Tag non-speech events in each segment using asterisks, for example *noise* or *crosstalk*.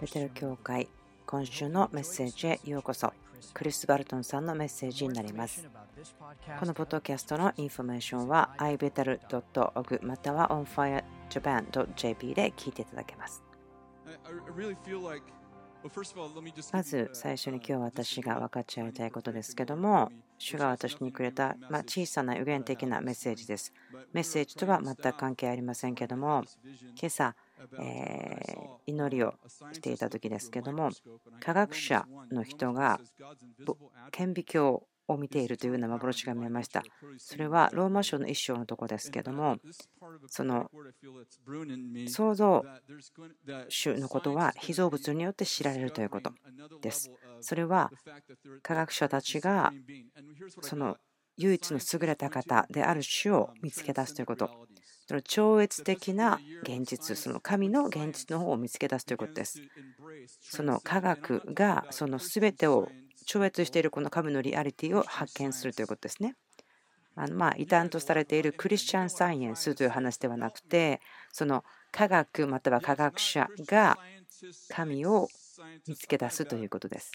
ベテル教会今週のメッセージへようこそ。クリス・バルトンさんのメッセージになります。このポッドキャストのインフォメーションは ibethel.org または onfirejapan.jp で聞いていただけます。まず最初に今日私が分かち合いたいことですけども主が私にくれた、ま小さな予言的なメッセージです。メッセージとは全く関係ありませんけども今朝え祈りをしていた時ですけども科学者の人が顕微鏡を見ているというような幻が見えました。それはローマ書の一章のとこですけどもその創造主のことは被造物によって知られるということです。それは科学者たちがその唯一の優れた方である主を見つけ出すということその超越的な現実、その神の現実の方を見つけ出すということです。その科学がその全てを超越しているこの神のリアリティを発見するということですね。あのまあ異端とされているクリスチャンサイエンスという話ではなくて、その科学または科学者が神を見つけ出すということです。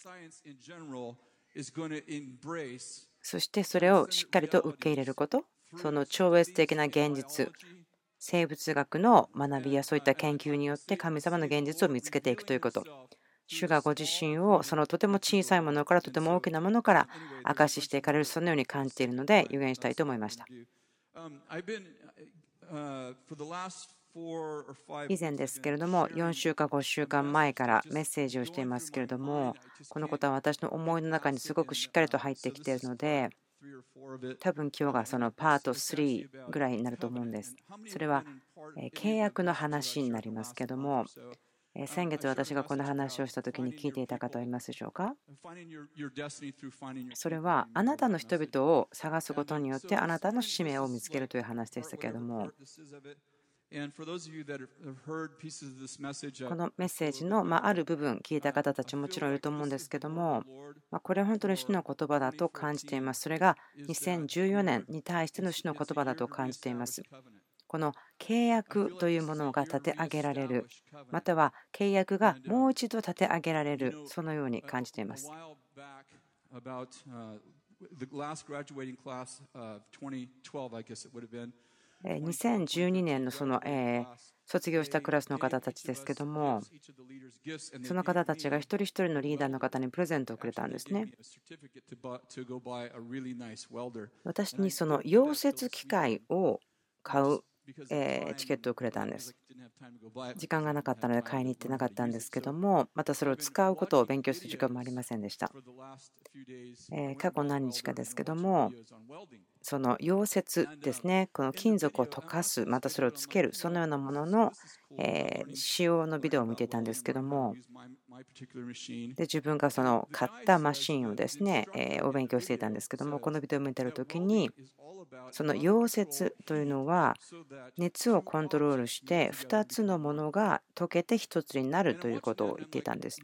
そしてそれをしっかりと受け入れること、その超越的な現実、生物学の学びやそういった研究によって神様の現実を見つけていくということ。主がご自身をそのとても小さいものからとても大きなものから証ししていかれるそのように感じているので予言したいと思いました。以前ですけれども4週か5週間前からメッセージをしていますけれどもこのことは私の思いの中にすごくしっかりと入ってきているので多分今日がそのパート3ぐらいになると思うんです。それは契約の話になりますけども、先月私がこの話をした時に聞いていた方はいますでしょうか？それはあなたの人々を探すことによってあなたの使命を見つけるという話でしたけれどもこのメッセージのある部分聞いた方たちもちろんいると思うんですけどもこれは本当に主の言葉だと感じています。それが2014年に対しての主の言葉だと感じています。この契約というものが立て上げられるまたは契約がもう一度立て上げられるそのように感じています2012年のその卒業したクラスの方たちですけどもその方たちが一人一人のリーダーの方にプレゼントをくれたんですね。私にその溶接機械を買うチケットをくれたんです。時間がなかったので買いに行ってなかったんですけどもまたそれを使うことを勉強する時間もありませんでした。過去何日かですけどもその溶接ですね。この金属を溶かすまたそれをつけるそのようなものの使用のビデオを見ていたんですけどもで自分がその買ったマシンをですねお勉強していたんですけどもこのビデオを見てる時にその溶接というのは熱をコントロールして2つのものが溶けて1つになるということを言っていたんです。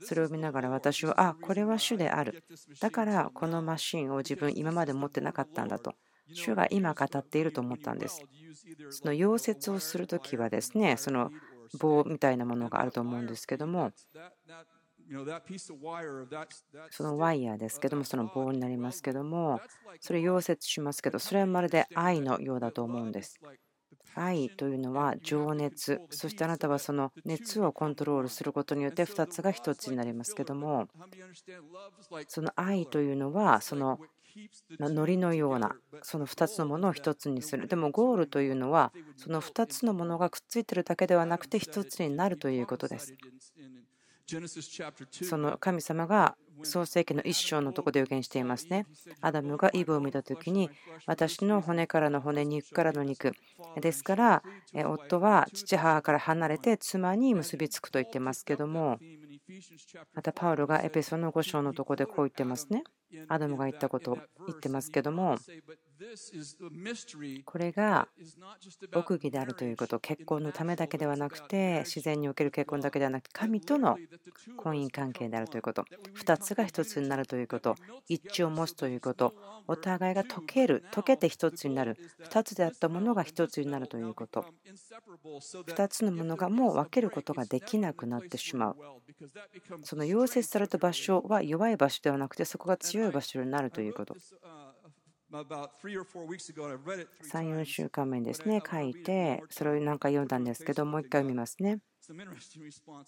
それを見ながら私はあこれは主である。だからこのマシンを自分今まで持ってなかったんだと。主が今語っていると思ったんです。その溶接をする時はですねその棒みたいなものがあると思うんですけどもそのワイヤーですけどもその棒になりますけどもそれ溶接しますけどそれはまるで愛のようだと思うんです。愛というのは情熱。そしてあなたはその熱をコントロールすることによって2つが1つになりますけどもその愛というのはそののりのようなその2つのものを1つにするでもゴールというのはその2つのものがくっついてるだけではなくて1つになるということですその神様が創世記の一章のとこで予言していますね。アダムがイブを見たときに、私の骨からの骨、肉からの肉。ですから、夫は父母から離れて妻に結びつくと言ってますけども、またパウロがエペソの5章のとこでこう言ってますね。アダムが言ったことを言ってますけども、これが奥義であるということ、結婚のためだけではなくて、自然における結婚だけではなくて、神との婚姻関係であるということ、2つが1つになるということ、一致を持つということ、お互いが溶ける、溶けて1つになる、2つであったものが1つになるということ、2つのものがもう分けることができなくなってしまう。その溶接された場所は弱い場所ではなくて、そこが強い場所になるということ。34週間目にですね書いてそれを何か読んだんですけどもう一回読みますね。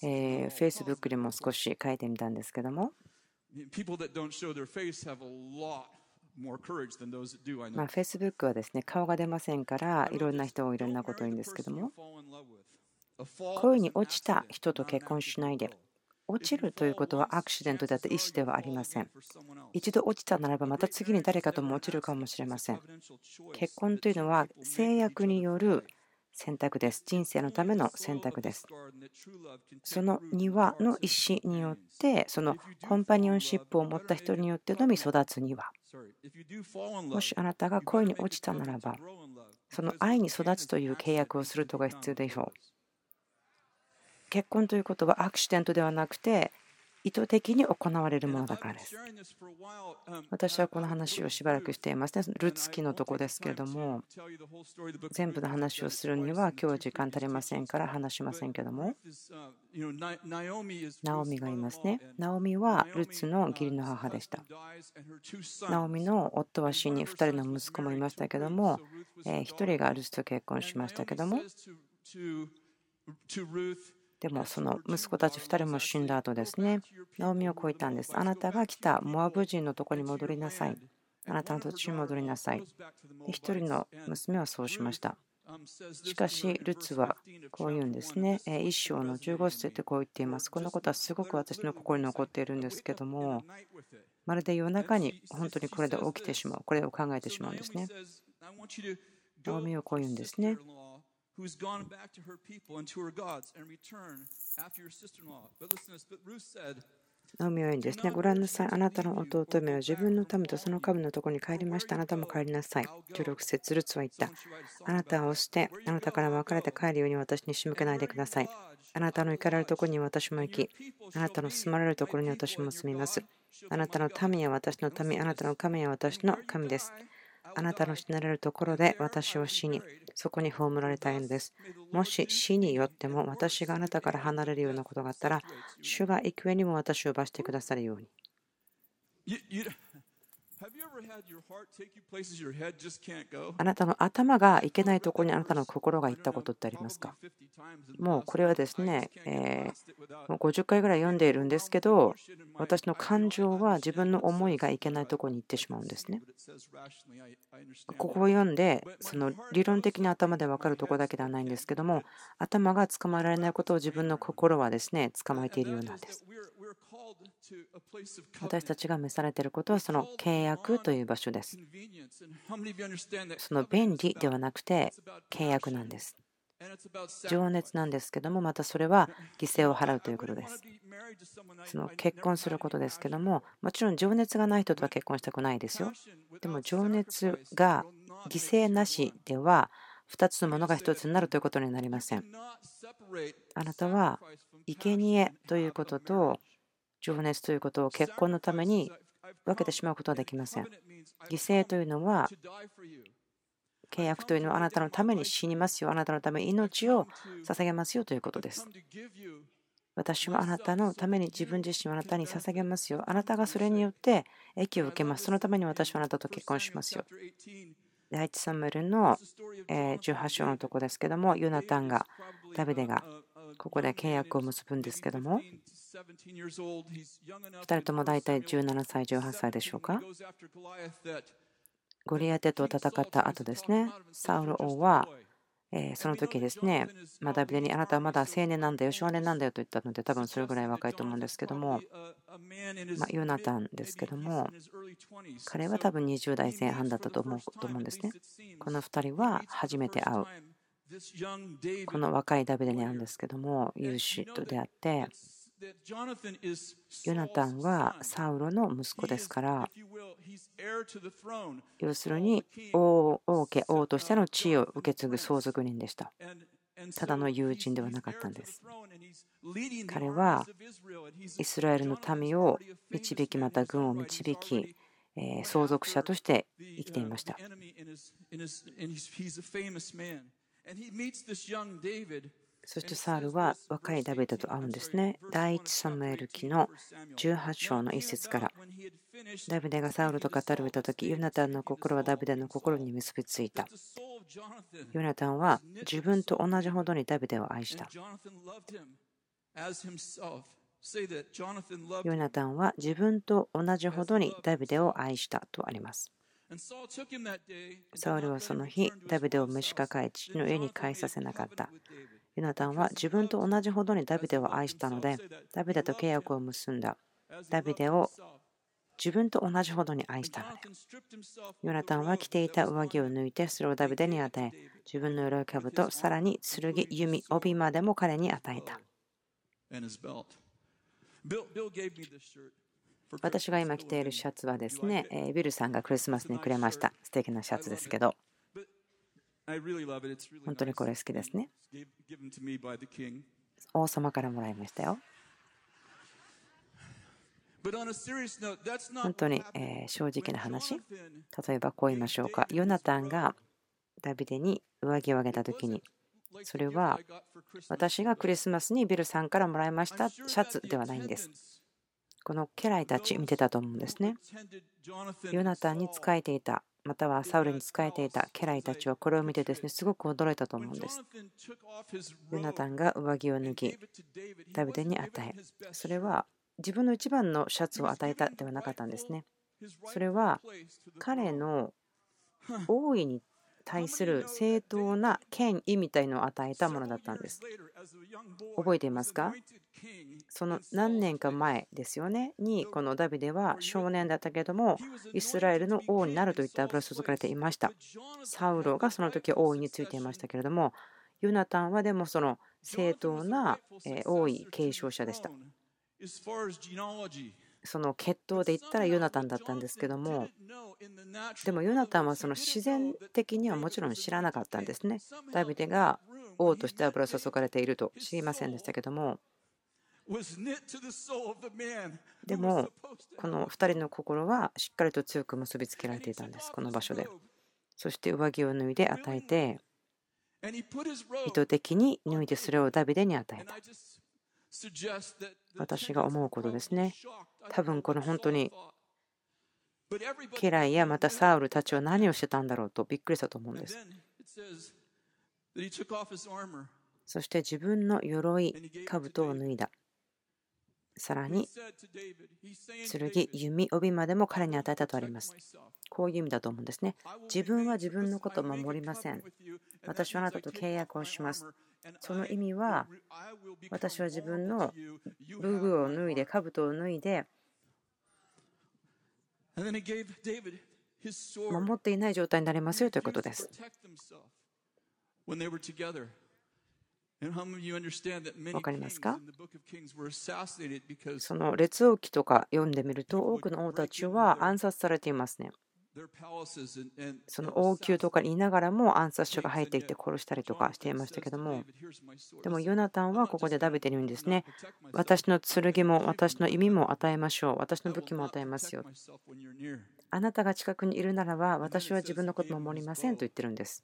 えー、Facebook でも少し書いてみたんですけども。まあ、Facebook はですね顔が出ませんからいろんな人がいろんなことを言うんですけども。恋に落ちた人と結婚しないで落ちるということはアクシデントであって意思ではありません。一度落ちたならばまた次に誰かとも落ちるかもしれません。結婚というのは制約による選択です。人生のための選択です。その庭の石によって、そのコンパニオンシップを持った人によってのみ育つ庭。もしあなたが恋に落ちたならば、その愛に育つという契約をすることが必要でしょう。結婚ということはアクシデントではなくて意図的に行われるものだからです。私はこの話をしばらくしていますね。ルツキのとこですけれども、全部の話をするには今日は時間足りませんから話しませんけども、ナオミがいますね。ナオミはルツの義理の母でした。ナオミの夫は死に2人の息子もいましたけども、1人がルツと結婚しましたけども、でもその息子たち2人も死んだ後ですね、ナオミを超えたんです。あなたが来たモアブ人のとこに戻りなさい。あなたの土地に戻りなさい。1人の娘はそうしました。しかし、ルツはこう言うんですね。一章の15節でこう言っています。このことはすごく私の心に残っているんですけども、まるで夜中に本当にこれで起きてしまう。これを考えてしまうんですね。ナオミをこう言うんですね。Who has gone back to her people and to her gods and return after your sister in law. But listen to this. But Ruth said, ナオミは言うんですね。ご覧なさい。あなたの弟めは自分の民とその神のところに帰りました。あなたも帰りなさい。16節ルツは言った。あなたを捨て、あなたから別れて帰るように私に仕向けないでください。あなたの行かれるところに私も行き、あなたの住まれるところに私も住みます。あなたの民は私の民、あなたの神は私の神です。あなたの死なれるところで私を死に、そこに葬られたいのです。もし死によっても私があなたから離れるようなことがあったら、主が幾重にも私を罰してくださるように。あなたの頭がいけないところにあなたの心が行ったことってありますか？もうこれはですね、えもう50回ぐらい読んでいるんですけど、私の感情は自分の思いがいけないところに行ってしまうんですね。ここを読んで、その理論的に頭で分かるところだけではないんですけども、頭が捕まえられないことを自分の心はですね、捕まえているようなんです。私たちが召されていることはその契約という場所です。その便利ではなくて契約なんです。情熱なんですけども、またそれは犠牲を払うということです。その結婚することですけども、もちろん情熱がない人とは結婚したくないですよ。でも情熱が犠牲なしでは2つのものが1つになるということになりません。あなたは生贄ということと情熱ということを結婚のために分けてしまうことはできません。犠牲というのは契約というのはあなたのために死にますよ。あなたのために命を捧げますよということです。私はあなたのために自分自身をあなたに捧げますよ。あなたがそれによって益を受けます。そのために私はあなたと結婚しますよ。第一サムエルの18章のとこですけども、ユナタンが、ダビデがここで契約を結ぶんですけども、2人とも大体17歳、18歳でしょうか。ゴリアテと戦った後ですね、サウル王は、えその時ですね、まダビデにあなたはまだ青年なんだよ、少年なんだよと言ったので、多分それぐらい若いと思うんですけども、まヨナタンですけども、彼は多分20代前半だったと思うと思うんですね。この2人は初めて会う。この若いダビデにあるんですけども、有志と出会って、ヨナタンはサウロの息子ですから要するに王王家王としての地位を受け継ぐ相続人でした。ただの友人ではなかったんです。彼はイスラエルの民を導きまた軍を導き相続者として生きていましたそしてサールは若いダビデと会うんですね。第一サムエル記の18章の一節から。ダビデがサウルと語るた時、ヨナタンの心はダビデの心に結びついた。ヨナタンは自分と同じほどにダビデを愛した。ヨナタンは自分と同じほどにダビデを愛したとあります。サウルはその日、ダビデを召し抱え、父の家に帰させなかった。ヨナタンは自分と同じほどにダビデを愛したので、ダビデと契約を結んだ。ダビデを自分と同じほどに愛したので。ヨナタンは着ていた上着を抜いて、それをダビデに与え、自分の鎧兜、さらに剣、弓、帯までも彼に与えた。私が今着ているシャツはですね、ビルさんがクリスマスにくれました。素敵なシャツですけど。本当にこれ好きですね。王様からもらいましたよ。本当に正直な話。例えばこう言いましょうか。ヨナタンがダビデに上着をあげた時に、それは私がクリスマスにビルさんからもらいましたシャツではないんです。この家来たち見てたと思うんですね。ヨナタンに仕えていたまたはサウルに仕えていた家来たちはこれを見てですねすごく驚いたと思うんです。ヨナタンが上着を脱ぎダビデに与えそれは自分の一番のシャツを与えたではなかったんですね。それは彼の王位に対する正当な権威みたいのを与えたものだったんです。覚えていますか？その何年か前ですよね？にこのダビデは少年だったけどもイスラエルの王になるといった油注がれていました。サウロがその時王位についていましたけれどもヨナタンはでもその正当な王位継承者でした。その血統で言ったらヨナタンだったんですけどもでもヨナタンはその自然的にはもちろん知らなかったんですね。ダビデが王として油注がれていると知りませんでしたけども。でもこの2人の心はしっかりと強く結びつけられていたんですこの場所で。そして上着を脱いで与えて意図的に脱いでそれをダビデに与えた。私が思うことですね。多分この本当に家来やまたサウルたちは何をしてたんだろうとびっくりしたと思うんです。そして自分の鎧、兜を脱いだ。さらに、剣、弓、帯までも彼に与えたとあります。こういう意味だと思うんですね。自分は自分のことを守りません。私はあなたと契約をします。その意味は私は自分の武具を脱いで兜を脱いで守っていない状態になりますよということです。わかりますか？その列王記とか読んでみると多くの王たちは暗殺されていますね。その王宮とかにいながらも暗殺者が入ってきて殺したりとかしていましたけども。でもヨナタンはここでダビデに言うんですね。私の剣も私の意味も与えましょう。私の武器も与えますよ。あなたが近くにいるならば私は自分のことも守りませんと言ってるんです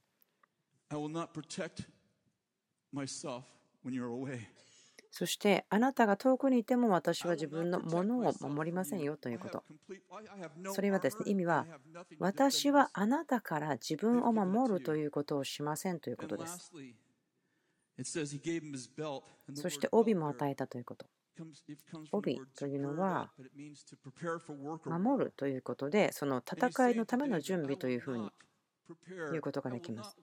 そしてあなたが遠くにいても私は自分のものを守りませんよということ。それはですね、意味は私はあなたから自分を守るということをしませんということです。そして帯も与えたということ。帯というのは守るということでその戦いのための準備というふうに言うことができます。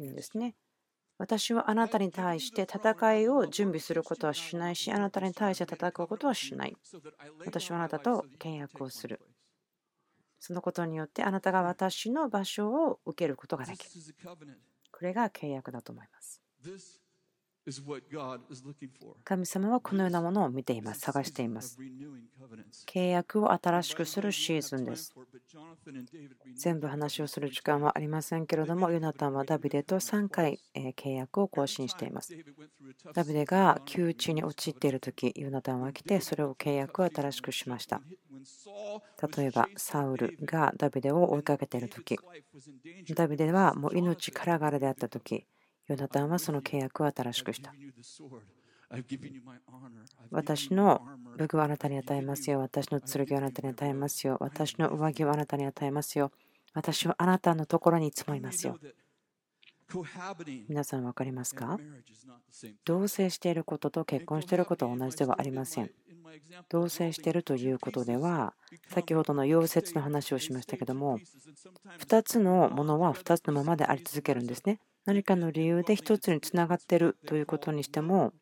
いいんですね。私はあなたに対して戦いを準備することはしないし、あなたに対して戦うことはしない。私はあなたと契約をする。そのことによってあなたが私の場所を受けることができる。これが契約だと思います。神様はこのようなものを見ています、探しています。契約を新しくするシーズンです。全部話をする時間はありませんけれども、ヨナタンはダビデと3回契約を更新しています。ダビデが窮地に陥っている時、ヨナタンは来て、それを契約を新しくしました。例えば、サウルがダビデを追いかけている時、ダビデはもう命からがらであった時、ヨナタンはその契約を新しくした。私の武具をあなたに与えますよ。私の剣をあなたに与えますよ。私の上着をあなたに与えますよ。私はあなたのところに積もりますよ。皆さん分かりますか？同棲していることと結婚していることは同じではありません。同棲しているということでは、先ほどの溶接の話をしましたけども、2つのものは2つのままであり続けるんですね。何かの理由で1つにつながっているということにしても、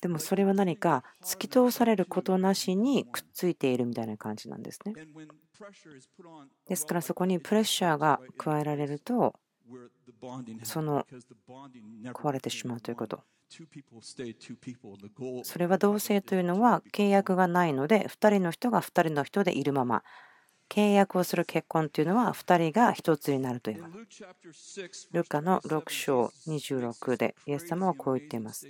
でもそれは何か突き通されることなしにくっついているみたいな感じなんですね。ですからそこにプレッシャーが加えられると、その壊れてしまうということ。それは同性というのは契約がないので2人の人が2人の人でいるまま契約をする結婚というのは2人が1つになるというもの。ルカの6章26でイエス様はこう言っています。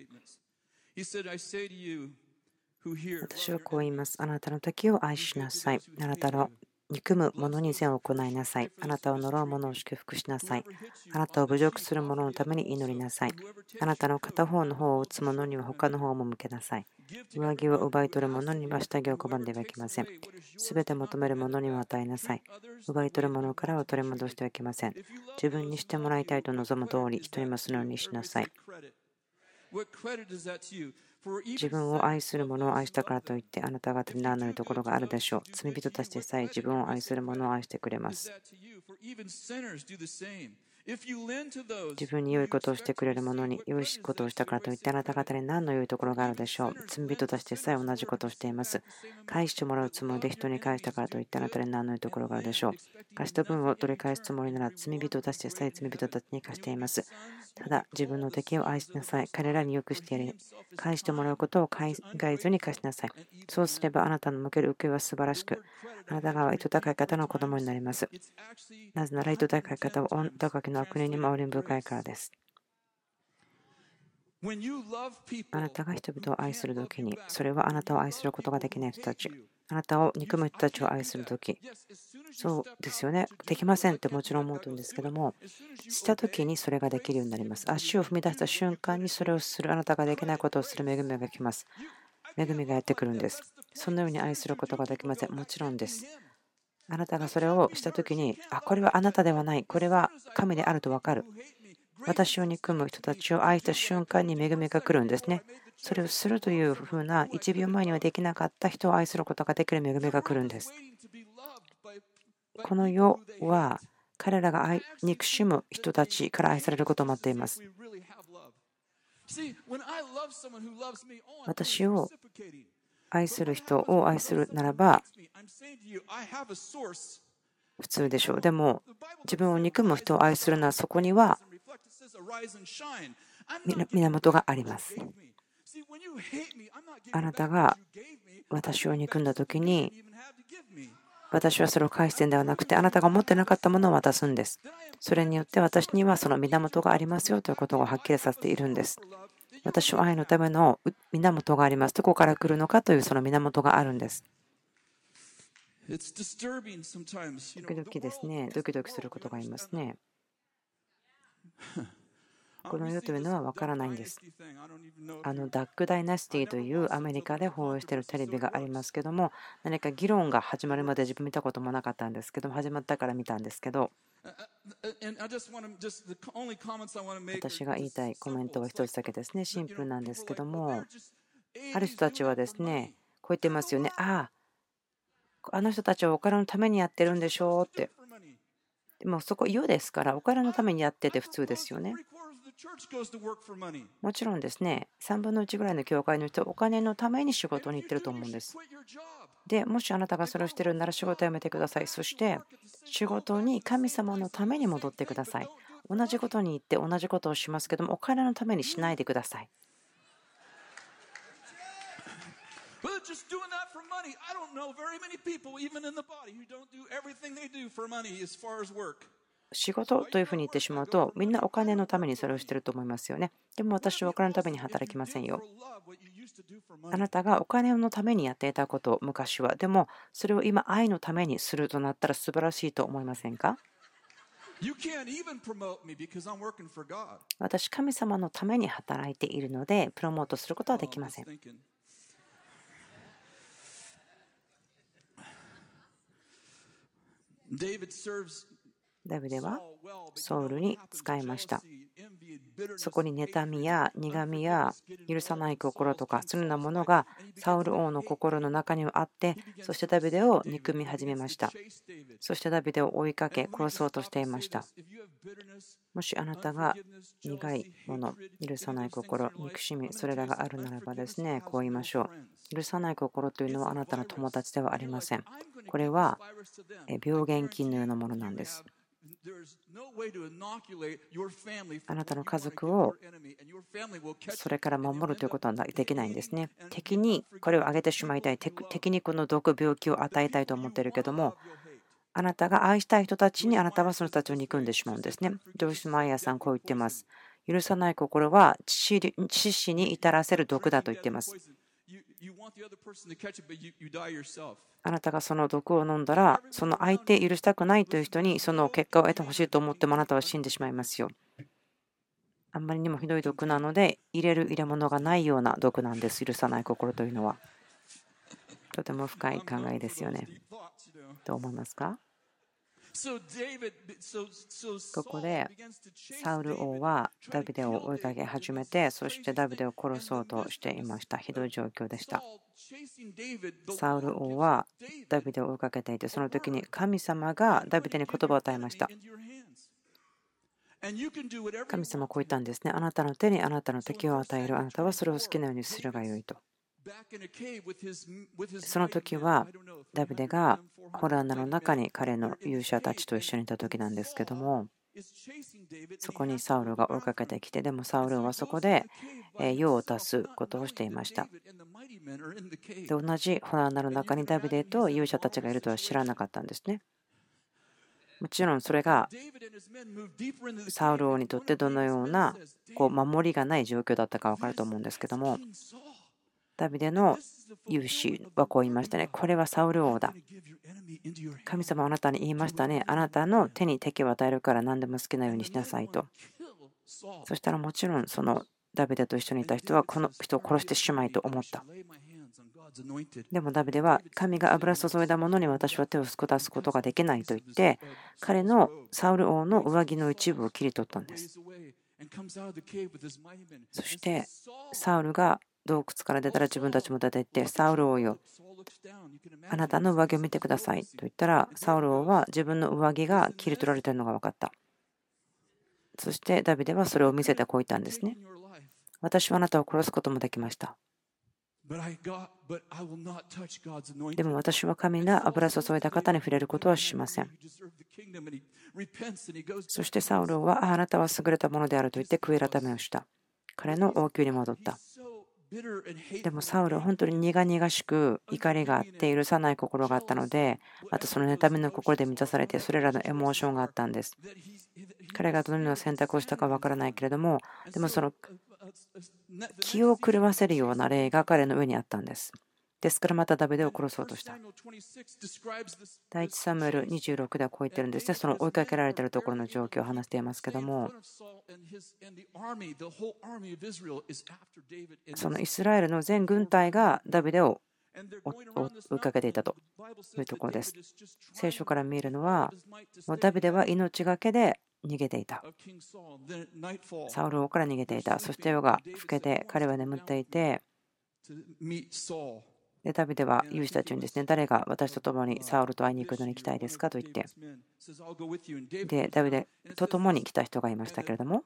私はこう言います。あなたの時を愛しなさい。あなたの憎む者に善を行いなさい。あなたを呪う者を祝福しなさい。あなたを侮辱する者のために祈りなさい。あなたの片方の方を打つ者には他の方を向けなさい。上着を奪い取る者には下着を拒んではいけません。すべて求める者には与えなさい。奪い取る者からは取り戻してはいけません。自分にしてもらいたいと望む通り、人にもするようにしなさい。自分を愛する者を愛したからといってあなた方に何のいところがあるでしょう。罪人たちでさえ自分を愛する者を愛してくれます。自分に良いことをしてくれる者に良いことをしたからといってあなた方に何の良いところがあるでしょう。罪人たちでさえ同じことをしています。返してもらうつもりで人に返したからといってあなたに何の良いところがあるでしょう。貸した分を取り返すつもりなら罪人たちでさえ罪人たちに貸しています。ただ自分の敵を愛しなさい。彼らによくしてやり、返してもらうことを考えずに貸しなさい。そうすればあなたの向ける受けは素晴らしく、あなたが糸高い方の子供になります。なぜなら糸高い方を高きの悪人にも憐深いからです。あなたが人々を愛するときに、それはあなたを愛することができない人たち、あなたを憎む人たちを愛するとき、そうですよね、できませんってもちろん思うんですけども、したときにそれができるようになります。足を踏み出した瞬間にそれをする、あなたができないことをする恵みが来ます。恵みがやってくるんです。そのように愛することができません。もちろんです。あなたがそれをしたときに、あ、これはあなたではない、これは神であると分かる。私を憎む人たちを愛した瞬間に恵みが来るんですね。それをするというふうな1秒前にはできなかった人を愛することができる恵みが来るんです。この世は彼らが憎しむ人たちから愛されることを待っています。私を愛する人を愛するならば普通でしょう。でも自分を憎む人を愛するならそこには源があります。あなたが私を憎んだ時に私はそれを返してんではなくてあなたが持ってなかったものを渡すんです。それによって私にはその源がありますよということをはっきりさせているんです。私は愛のための源があります。どこから来るのかというその源があるんです。時々ですね、ドキドキすることがありますね。*laughs* *laughs* この世というのは分からないんです。あのダック・ダイナスティというアメリカで放映しているテレビがありますけども、何か議論が始まるまで自分見たこともなかったんですけども、始まったから見たんですけど、私が言いたいコメントは一つだけですね、シンプルなんですけども、ある人たちはですね、こう言ってますよね、ああ、あの人たちはお金のためにやってるんでしょ？うって。でもそこ、世ですから、お金のためにやってて普通ですよね。もちろんですね、3分の1ぐらいの教会の人はお金のために仕事に行ってると思うんです。で、もしあなたがそれをしてるなら仕事を辞めてください。そして仕事に神様のために戻ってください。同じことに言って同じことをしますけどもお金のためにしないでください。仕事というふうに言ってしまうとみんなお金のためにそれをしてると思いますよね。でも私はお金のために働きませんよ。あなたがお金のためにやっていたことを昔はでもそれを今愛のためにするとなったら素晴らしいと思いませんか？私神様のために働いているのでプロモートすることはできません。ダビデはソウルに使いました。そこに妬みや苦みや許さない心とかそのようなものがサウル王の心の中にはあってそしてダビデを憎み始めました。そしてダビデを追いかけ殺そうとしていました。もしあなたが苦いもの許さない心憎しみそれらがあるならばですねこう言いましょう。許さない心というのはあなたの友達ではありません。これは病原菌のようなものなんです。あなたの家族をそれから守るということはできないんですね。敵にこれをあげてしまいたい、敵にこの毒病気を与えたいと思っているけども、あなたが愛したい人たちにあなたはその人たちを憎んでしまうんですね。ジョイス・マイヤーさん、こう言ってます。許さない心は致死に至らせる毒だと言っています。あなたがその毒を飲んだら、その相手許したくないという人にその結果を得てほしいと思ってもあなたは死んでしまいますよ。あんまりにもひどい毒なので、入れる入れ物がないような毒なんです、許さない心というのは。とても深い考えですよね。どう思いますか？ここでサウル王はダビデを追いかけ始めてそしてダビデを殺そうとしていました。ひどい状況でした。サウル王はダビデを追いかけていてその時に神様がダビデに言葉を与えました。神様はこう言ったんですね。あなたの手にあなたの敵を与える。あなたはそれを好きなようにするがよいとその時はダビデがホラーナの中に彼の勇者たちと一緒にいた時なんですけどもそこにサウルが追いかけてきてでもサウルはそこで用を足すことをしていました。で同じホラーナの中にダビデと勇者たちがいるとは知らなかったんですね。もちろんそれがサウル王にとってどのようなこう守りがない状況だったか分かると思うんですけどもダビデの勇士はこう言いましたね。これはサウル王だ。神様あなたに言いましたね。あなたの手に敵を与えるから何でも好きなようにしなさいと。そしたらもちろんそのダビデと一緒にいた人はこの人を殺してしまいと思った。でもダビデは神が油注いだものに私は手を出すことができないと言って彼のサウル王の上着の一部を切り取ったんです。そしてサウルが洞窟から出たら自分たちも出て行って、サウル王よ、あなたの上着を見てくださいと言ったら、サウル王は自分の上着が切り取られているのが分かった。そしてダビデはそれを見せてこう言ったんですね。私はあなたを殺すこともできました。でも私は神が油注いだ方に触れることはしません。そしてサウル王は、あなたは優れたものであると言って悔い改めをした。彼の王宮に戻った。でもサウルは本当に苦々しく怒りがあって許さない心があったのでまたその妬みの心で満たされてそれらのエモーションがあったんです。彼がどのような選択をしたかわからないけれどもでもその気を狂わせるような例が彼の上にあったんですですからまたダビデを殺そうとした。第1サムエル26ではこう言ってるんですね。その追いかけられているところの状況を話していますけども、そのイスラエルの全軍隊がダビデを追いかけていたというところです。聖書から見えるのは、ダビデは命がけで逃げていた。サウル王から逃げていた。そして夜が更けて彼は眠っていて、でダビデは勇士たちにですね、誰が私と共にサウルと会いに行くのに来たいですかと言って、で、ダビデと共に来た人がいましたけれども、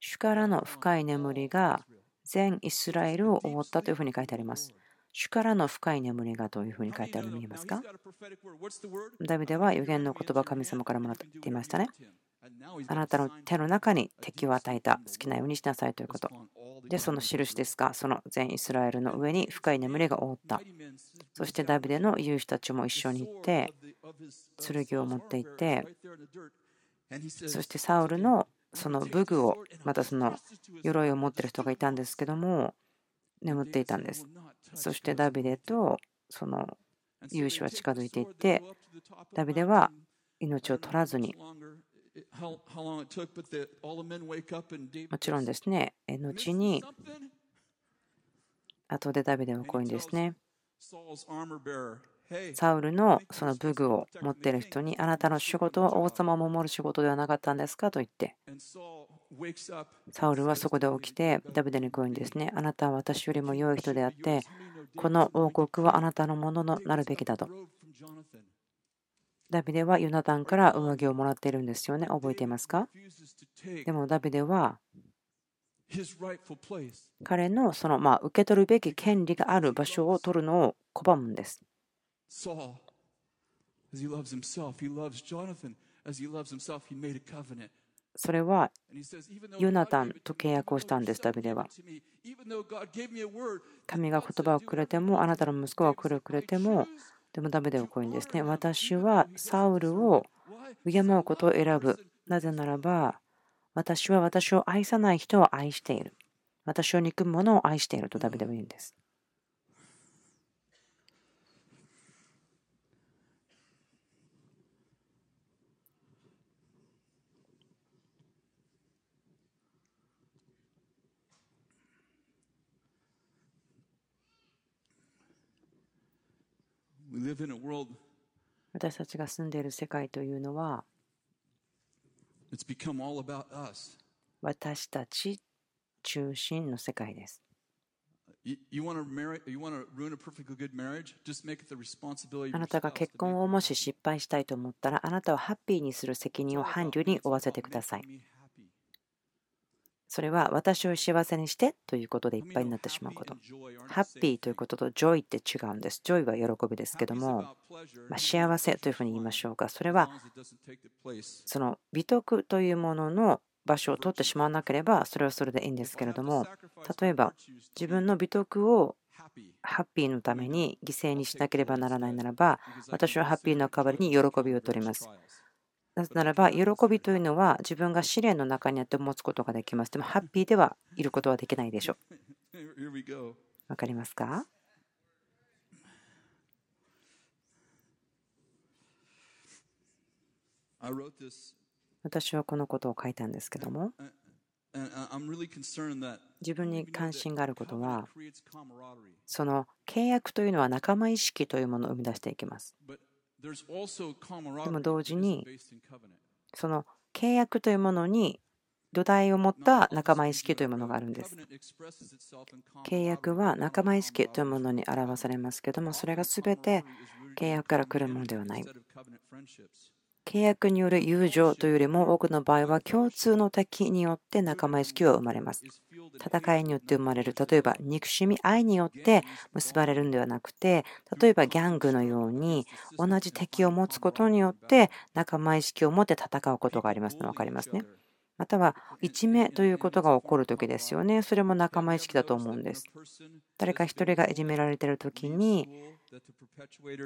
主からの深い眠りが全イスラエルを覆ったというふうに書いてあります。主からの深い眠りがというふうに書いてあるの見えますか？ダビデは予言の言葉を神様からもらっていましたね。あなたの手の中に敵を与えた好きなようにしなさいということ。で、その印ですが、その全イスラエルの上に深い眠りが覆った。そしてダビデの勇士たちも一緒に行って、剣を持っていって、そしてサウルのその武具を、またその鎧を持ってる人がいたんですけども、眠っていたんです。そしてダビデとその勇士は近づいていって、ダビデは命を取らずにもちろんですね、後に、後でダビデはこういうんですね。サウルのその武具を持っている人に、あなたの仕事は王様を守る仕事ではなかったんですか？と言って、サウルはそこで起きて、ダビデにこういうんですね。あなたは私よりも良い人であって、この王国はあなたのものになるべきだと。ダビデはユナタンから上着をもらっているんですよね。覚えていますか？でもダビデは彼のそのまあ受け取るべき権利がある場所を取るのを拒むんです。それはユナタンと契約をしたんです、ダビデは。神が言葉をくれても、あなたの息子がくれても、でもダメだよ、こういうんですね。私はサウルを敬うことを選ぶ。なぜならば、私は私を愛さない人を愛している。私を憎む者を愛しているとダビデは言うんです。私たちが住んでいる世界というのは私たち中心の世界です。あなたが結婚をもし失敗したいと思ったらあなたはハッピーにする責任を伴侶に負わせてください。それは私を幸せにしてということでいっぱいになってしまうこと。ハッピーということと joy って違うんです。 joy は喜びですけども、ま幸せというふうに言いましょうか。それはその美徳というものの場所を取ってしまわなければそれはそれでいいんですけれども例えば自分の美徳をハッピーのために犠牲にしなければならないならば私はハッピーの代わりに喜びを取りますなぜならば、喜びというのは自分が試練の中にあって持つことができます。でも、ハッピーではいることはできないでしょう。*laughs* わかりますか？私はこのことを書いたんですけども、自分に関心があることは、その契約というのは仲間意識というものを生み出していきます。でも同時にその契約というものに土台を持った仲間意識というものがあるんです。契約は仲間意識というものに表されますけどもそれが全て契約から来るものではない。契約による友情というよりも多くの場合は共通の敵によって仲間意識は生まれます。戦いによって生まれる例えば憎しみ愛によって結ばれるんではなくて例えばギャングのように同じ敵を持つことによって仲間意識を持って戦うことがありますの分かりますね。またはいじめということが起こる時ですよね。それも仲間意識だと思うんです。誰か一人がいじめられている時に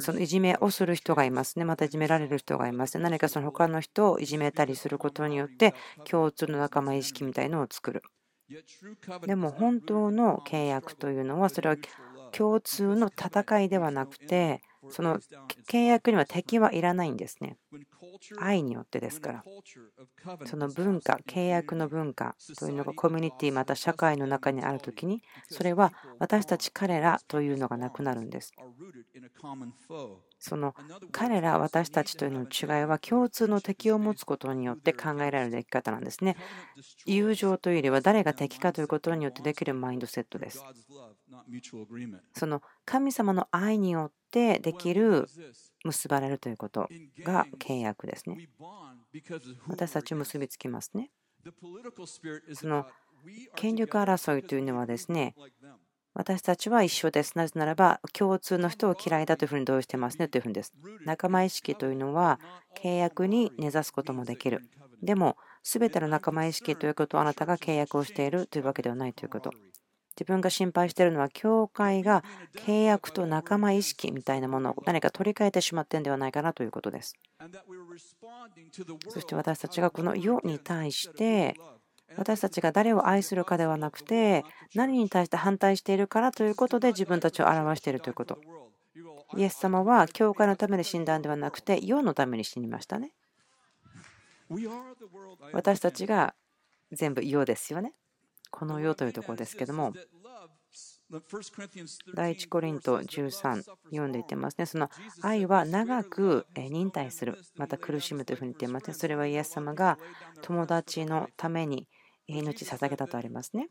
そのいじめをする人がいますね。またいじめられる人がいますね。何かその他の人をいじめたりすることによって共通の仲間意識みたいのを作る。でも本当の契約というのはそれは共通の戦いではなくてその契約には敵はいらないんですね。愛によってですから。その文化、契約の文化というのがコミュニティまた社会の中にあるときに、それは私たち彼らというのがなくなるんです。その彼ら、私たちというのの違いは共通の敵を持つことによって考えられる生き方なんですね。友情というよりは誰が敵かということによってできるマインドセットです。その神様の愛によってできる結ばれるということが契約ですね。私たち結びつきますね。その権力争いというのはですね、私たちは一緒です。なぜならば、共通の人を嫌いだというふうに同意してますねというふうにです。仲間意識というのは、契約に根ざすこともできる。でも、すべての仲間意識ということはあなたが契約をしているというわけではないということ。自分が心配しているのは、教会が契約と仲間意識みたいなものを何か取り替えてしまっているんではないかなということです。そして私たちがこの世に対して、私たちが誰を愛するかではなくて、何に対して反対しているからということで自分たちを表しているということ。イエス様は教会のために死んだんではなくて、世のために死にましたね。私たちが全部世ですよね。この世というところですけども、第一コリント13、読んでいってますね。その愛は長く忍耐する、また苦しむというふうに言ってますね。それはイエス様が友達のために命捧げたとありますね。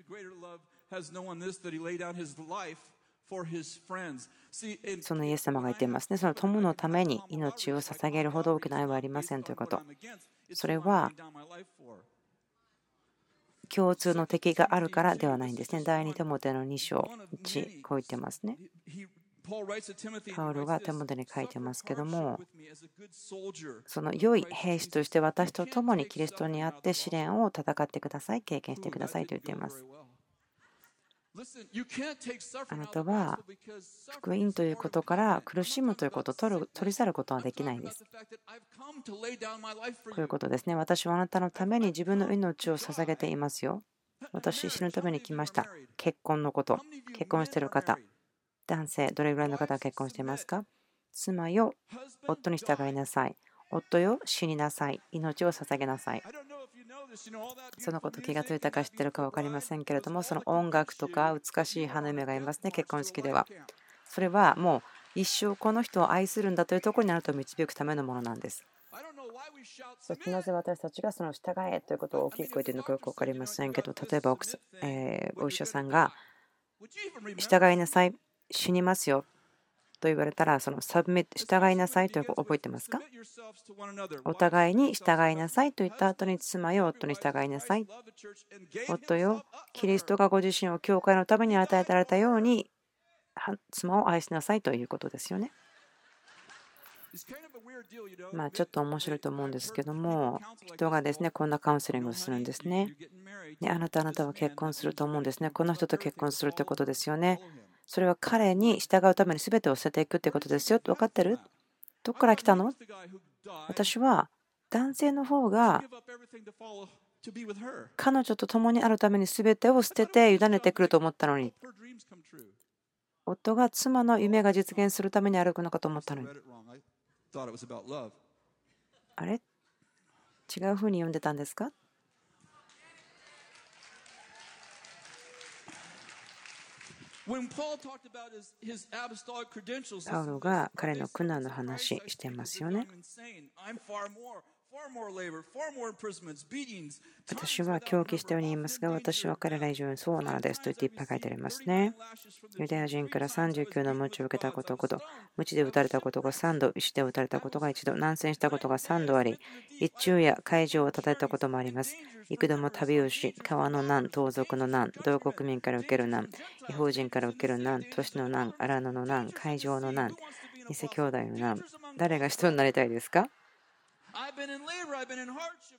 そのイエス様が言っていますね。その友のために命を捧げるほど大きな愛はありませんということ。それは共通の敵があるからではないんですね。第2手モテの2章1、こう言ってますね。パウロが手元に書いてますけども、その良い兵士として私と共にキリストにあって試練を戦ってください、経験してくださいと言っています。あなたは福音ということから苦しむということを取る取り去ることはできないんです。こういうことですね。私はあなたのために自分の命を捧げていますよ。私、死ぬために来ました。結婚のこと。結婚している方。男性、どれぐらいの方が結婚していますか？妻よ、夫に従いなさい。夫よ、死になさい。命を捧げなさい。そのこと気がついたか知ってるか分かりませんけれども、その音楽とか美しい花嫁がいますね、結婚式では。それはもう一生この人を愛するんだというところにあると導くためのものなんです。そしてなぜ私たちがその従えということを大きく言っているのかよく分かりませんけど、例えばえお医者さんが従いなさい、死にますよと言われたら、その submit、従いなさいと覚えてますか？お互いに従いなさいと言った後に、妻よ、夫に従いなさい。夫よ、キリストがご自身を教会のために与えられたように、妻を愛しなさいということですよね。まあちょっと面白いと思うんですけども、人がですね、こんなカウンセリングをするんですね。ねあなた、あなたは結婚すると思うんですね。この人と結婚するってことですよね。それは彼に従うために全てを捨てていくってことですよ。分かってる？どこから来たの？私は男性の方が彼女と共にあるために全てを捨てて委ねてくると思ったのに。夫が妻の夢が実現するために歩くのかと思ったのに。あれ？違うふうに読んでたんですか？パウロが彼の苦難の話してますよね。私は狂気しておりますが、私は彼ら以上にそうなのですと言っていっぱい書いてありますね。ユダヤ人から39の鞭を受けたことごと、鞭で打たれたことが3度、石で打たれたことが1度、難戦したことが3度あり、一昼夜海上を叩いたこともあります。幾度も旅をし、川の難、盗賊の難、同国民から受ける難、違法人から受ける難、都市の難、荒野の難、海上の難、偽兄弟の難、誰が人になりたいですか？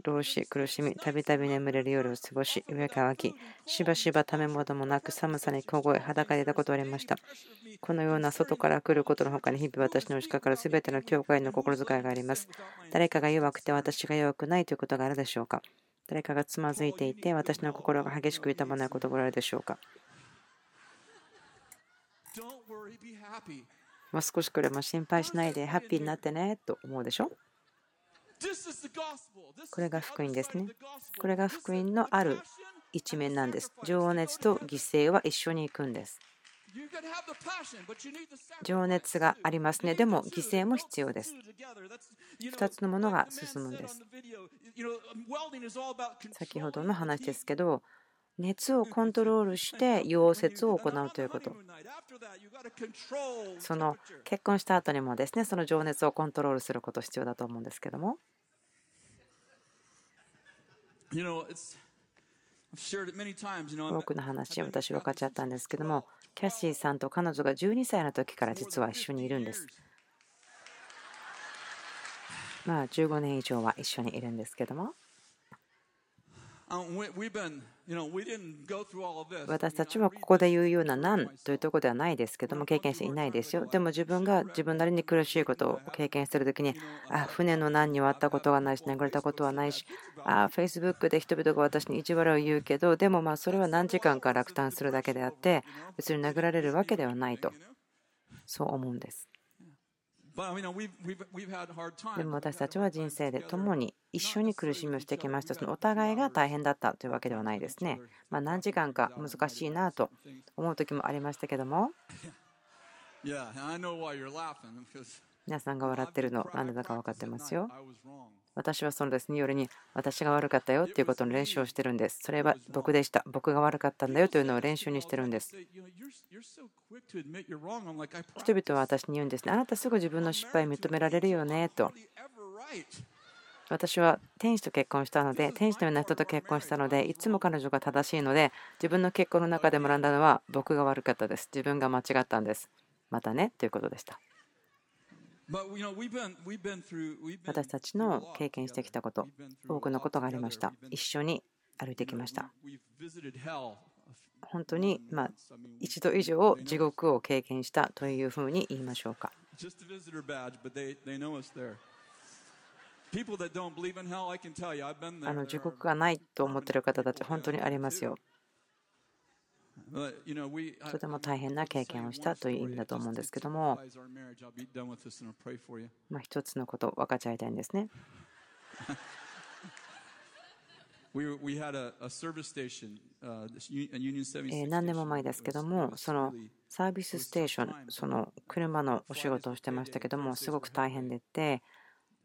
老死、苦しみ、たびたび眠れる夜を過ごし、上乾き、しばしばためもどもなく寒さに凍え、裸でいたことありました。このような外から来ることの他に日々私の内側から全ての教会の心遣いがあります。誰かが弱くて私が弱くないということがあるでしょうか誰かがつまずいていて私の心が激しく痛まないことがあるでしょうかもう少しこれも心配しないでハッピーになってねと思うでしょこれが福音ですね。これが福音のある一面なんです。情熱と犠牲は一緒に行くんです。情熱がありますね。でも犠牲も必要です。2つのものが進むんです。先ほどの話ですけど、熱をコントロールして溶接を行うということ。その結婚した後にもですね、その情熱をコントロールすること必要だと思うんですけども。多くの話を私分かっちゃったんですけどもキャシーさんと彼女が12歳の時から実は一緒にいるんですまあ15年以上は一緒にいるんですけども私たちはここで言うような難というところではないですけども経験していないですよ。でも自分が自分なりに苦しいことを経験するときにあ船の難にはあったことがないし殴れたことはないしあ Facebook で人々が私に意地悪を言うけどでもまあそれは何時間か落胆するだけであって別に殴られるわけではないと。そう思うんですでも私たちは人生で共に一緒に苦しみをしてきました。そのお互いが大変だったというわけではないですね。まあ、何時間か難しいなと思う時もありましたけども。*laughs* 皆さんが笑ってるの、なんでだか分かってますよ。私はそのですね、夜に私が悪かったよっていうことの練習をしてるんです。それは僕でした。僕が悪かったんだよというのを練習にしてるんです。人々は私に言うんですね。あなたすぐ自分の失敗認められるよねと。私は天使と結婚したので、天使のような人と結婚したので、いつも彼女が正しいので、自分の結婚の中で学んだのは僕が悪かったです。自分が間違ったんです。またねということでした。私たちの経験してきたこと、多くのことがありました。一緒に歩いてきました。本当にま一度以上地獄を経験したというふうに言いましょうか。あの地獄がないと思っている方たち、本当にありますよ。とても大変な経験をしたという意味だと思うんですけども、まあ、一つのことを分かち合いたいんですね。*laughs* 何年も前ですけども、そのサービスステーション、その車のお仕事をしてましたけども、すごく大変でって、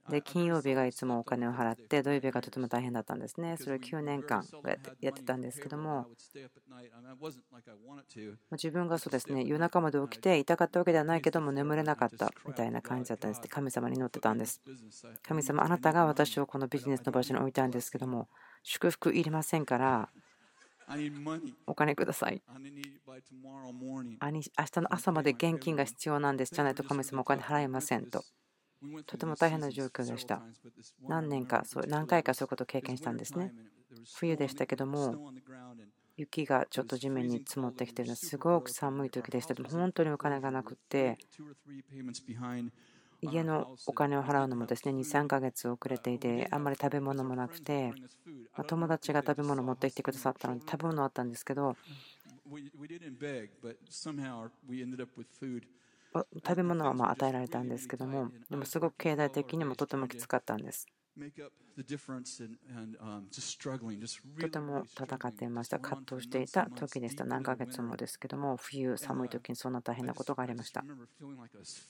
で金曜日がいつもお金を払って土曜日がとても大変だったんですね。それを9年間やってたんですけども自分がそうですね夜中まで起きて痛かったわけではないけども眠れなかったみたいな感じだったんです神様に祈ってたんです。神様あなたが私をこのビジネスの場所に置いたんですけども祝福いりませんからお金ください。明日の朝まで現金が必要なんです。じゃないと神様お金払いませんと。とても大変な状況でした。何年か、何回かそういうことを経験したんですね。冬でしたけども、雪がちょっと地面に積もってきてるのすごく寒い時でした。でも本当にお金がなくて、家のお金を払うのもですね2、3ヶ月遅れていて、あんまり食べ物もなくて、友達が食べ物を持ってきてくださったので、食べ物あったんですけど、食べ物はま与えられたんですけども、でもすごく経済的にもとてもきつかったんです。とても戦っていました。葛藤していた時でした。何ヶ月もですけども、冬、寒い時にそんな大変なことがありました。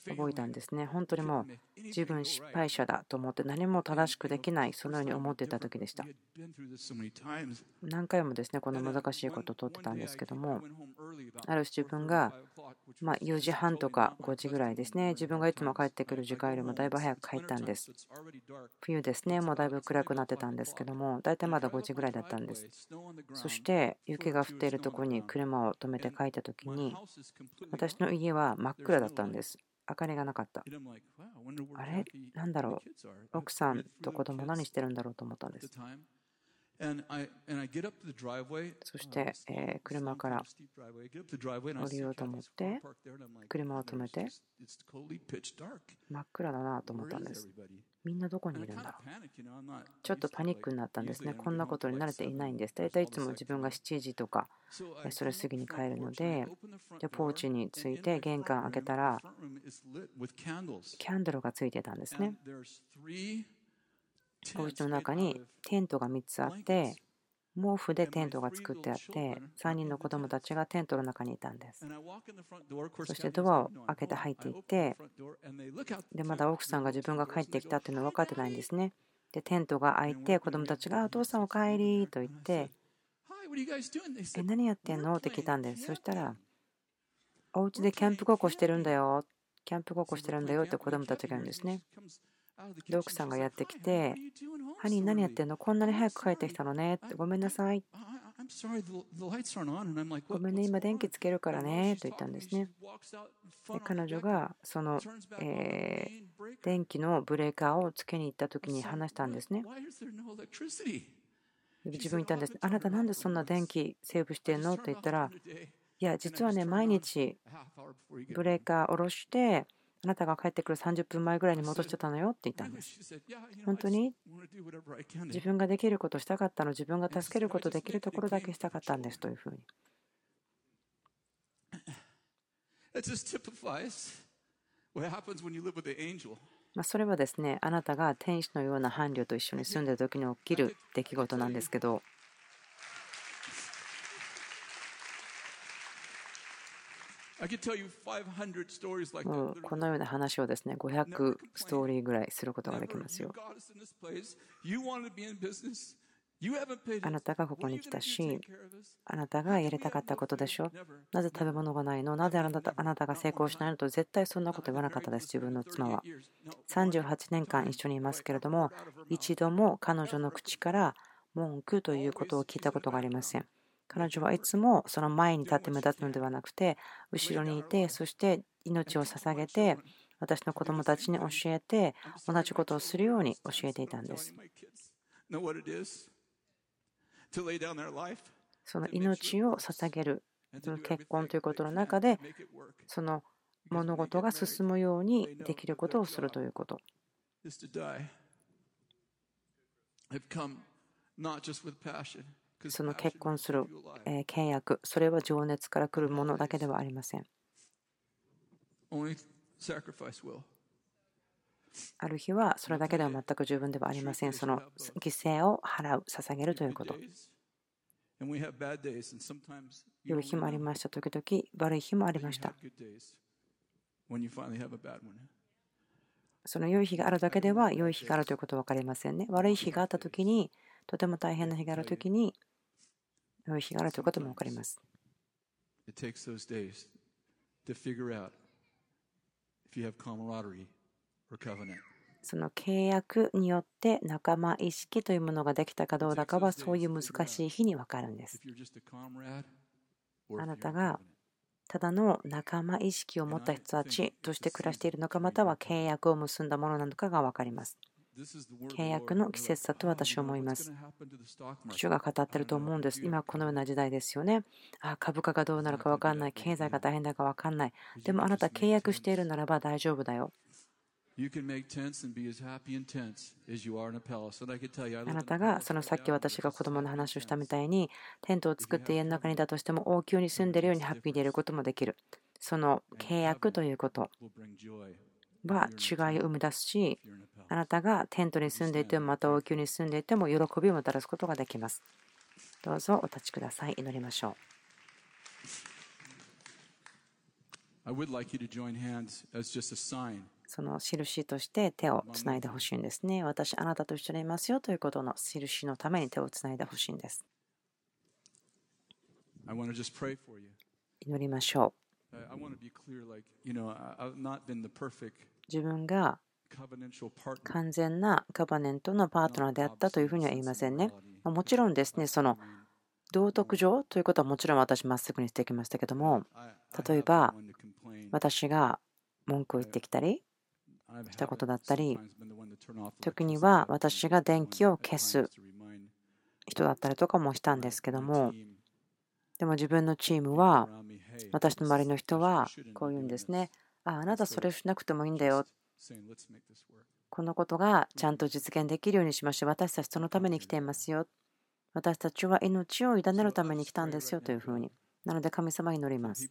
覚えたんですね。本当にもう自分失敗者だと思って何も正しくできない、そのように思っていた時でした。何回もですね、この難しいことを通ってたんですけども、ある自分がま4時半とか5時ぐらいですね、自分がいつも帰ってくる時間よりもだいぶ早く帰ったんです。冬ですですね、もうだいぶ暗くなってたんですけども、大体まだ5時ぐらいだったんです。そして雪が降っているところに車を止めて帰った時に、私の家は真っ暗だったんです。明かりがなかった。あれ？なんだろう？奥さんと子供何してるんだろうと思ったんです。そして、え車から降りようと思って車を止めて真っ暗だなと思ったんです。みんなどこにいるんだ？ろうちょっとパニックになったんですね。こんなことに慣れていないんです。大体いつも自分が7時とかそれ過ぎに帰るので、でポーチについて玄関開けたらキャンドルがついてたんですね。お家の中にテントが3つあって毛布でテントが作ってあって3人の子供たちがテントの中にいたんです。そしてドアを開けて入っていってでまだ奥さんが自分が帰ってきたっていうのは分かってないんですね。でテントが開いて子供たちが「お父さんお帰り」と言って「え何やってんの?」って聞いたんです。そしたら「お家でキャンプごっこしてるんだよ」キャンプごっこしてるんだよって子供たちが言うんですねで、奥さんがやってきて、ハニー何やってんの？こんなに早く帰ってきたのねって、ごめんなさい。ごめんね、今電気つけるからねと言ったんですね。で彼女がその、えー、電気のブレーカーをつけに行った時に話したんですね。自分言ったんです。あなたなんでそんな電気セーブしてんの？と言ったら、いや、実はね、毎日ブレーカー下ろして、あなたが帰ってくる30分前ぐらいに戻してたのよって言ったんです。本当に？自分ができることしたかったの、自分が助けることできるところだけしたかったんですというふうに。まそれはですね、あなたが天使のような伴侶と一緒に住んでる時に起きる出来事なんですけど、もうこのような話をですね500ストーリーぐらいすることができますよ。あなたがここに来たし、あなたがやりたかったことでしょ。なぜ食べ物がないのなぜあなたあなたが成功しないのと絶対そんなこと言わなかったです、自分の妻は。38年間一緒にいますけれども、一度も彼女の口から文句ということを聞いたことがありません。彼女はいつもその前に立って目立つのではなくて、後ろにいて、そして命を捧げて、私の子供たちに教えて、同じことをするように教えていたんです。その命を捧げる、その結婚ということの中で、その物事が進むようにできることをするということ。その結婚する契約、それは情熱から来るものだけではありません。ある日はそれだけでは全く十分ではありません。その犠牲を払う、捧げるということ。良い日もありました。時々悪い日もありました。その良い日があるだけでは良い日があるということは分かりませんね。悪い日があった時に、とても大変な日がある時に、良い日があるということも分かります。その契約によって仲間意識というものができたかどうだかはそういう難しい日に分かるんです。あなたがただの仲間意識を持った人たちとして暮らしているのかまたは契約を結んだものなのかが分かります。契約の季節だと私は思います。主が語ってると思うんです。今このような時代ですよね。あ株価がどうなるか分かんない。経済が大変だか分かんない。でもあなた契約しているならば大丈夫だよ。あなたがそのさっき私が子供の話をしたみたいにテントを作って家の中にいたとしても王宮に住んでいるようにハッピーでいることもできる。その契約ということは違いを生み出すしあなたがテントに住んでいてもまた王宮に住んでいても喜びをもたらすことができます。どうぞお立ちください。祈りましょう。その印として手をつないでほしいんですね。私、あなたと一緒にいますよということの印のために手をつないでほしいんです。祈りましょう。自分が完全なカバネントのパートナーであったというふうには言いませんね。もちろんですね、その道徳上ということはもちろん私まっすぐにしてきましたけども、例えば私が文句を言ってきたりしたことだったり、時には私が電気を消す人だったりとかもしたんですけども、でも自分のチームは、私の周りの人はこう言うんですね。ああなたそれしなくてもいいんだよ。このことがちゃんと実現できるようにしましょう。私たちそのために来ていますよ。私たちは命を委ねるために来たんですよというふうに。なので神様に祈ります。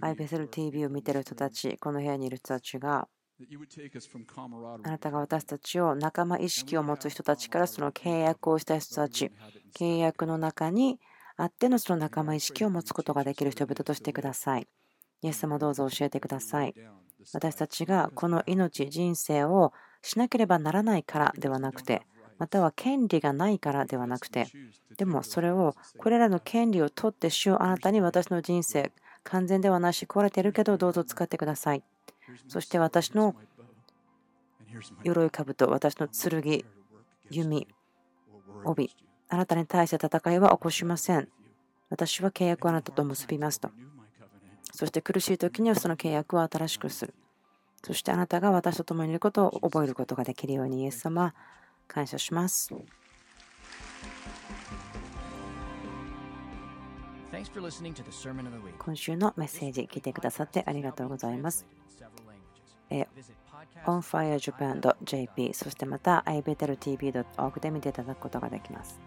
アイベセル TV を見ている人たち、この部屋にいる人たちが、あなたが私たちを仲間意識を持つ人たちからその契約をした人たち、契約の中にあってのその仲間意識を持つことができる人々としてください。イエス様どうぞ教えてください。私たちがこの命、人生をしなければならないからではなくて、または権利がないからではなくて、でもそれを、これらの権利を取って主をあなたに私の人生、完全ではないし壊れているけどどうぞ使ってください。そして私の鎧兜、私の剣、弓、帯、あなたに対して戦いは起こしません。私は契約をあなたと結びますと。そして苦しい時にはその契約を新しくする。そしてあなたが私と共にいることを覚えることができるようにイエス様、感謝します。今週のメッセージ聞いてくださってありがとうございます。onfirejapan.jp そしてまた ibeteltv.org で見ていただくことができます。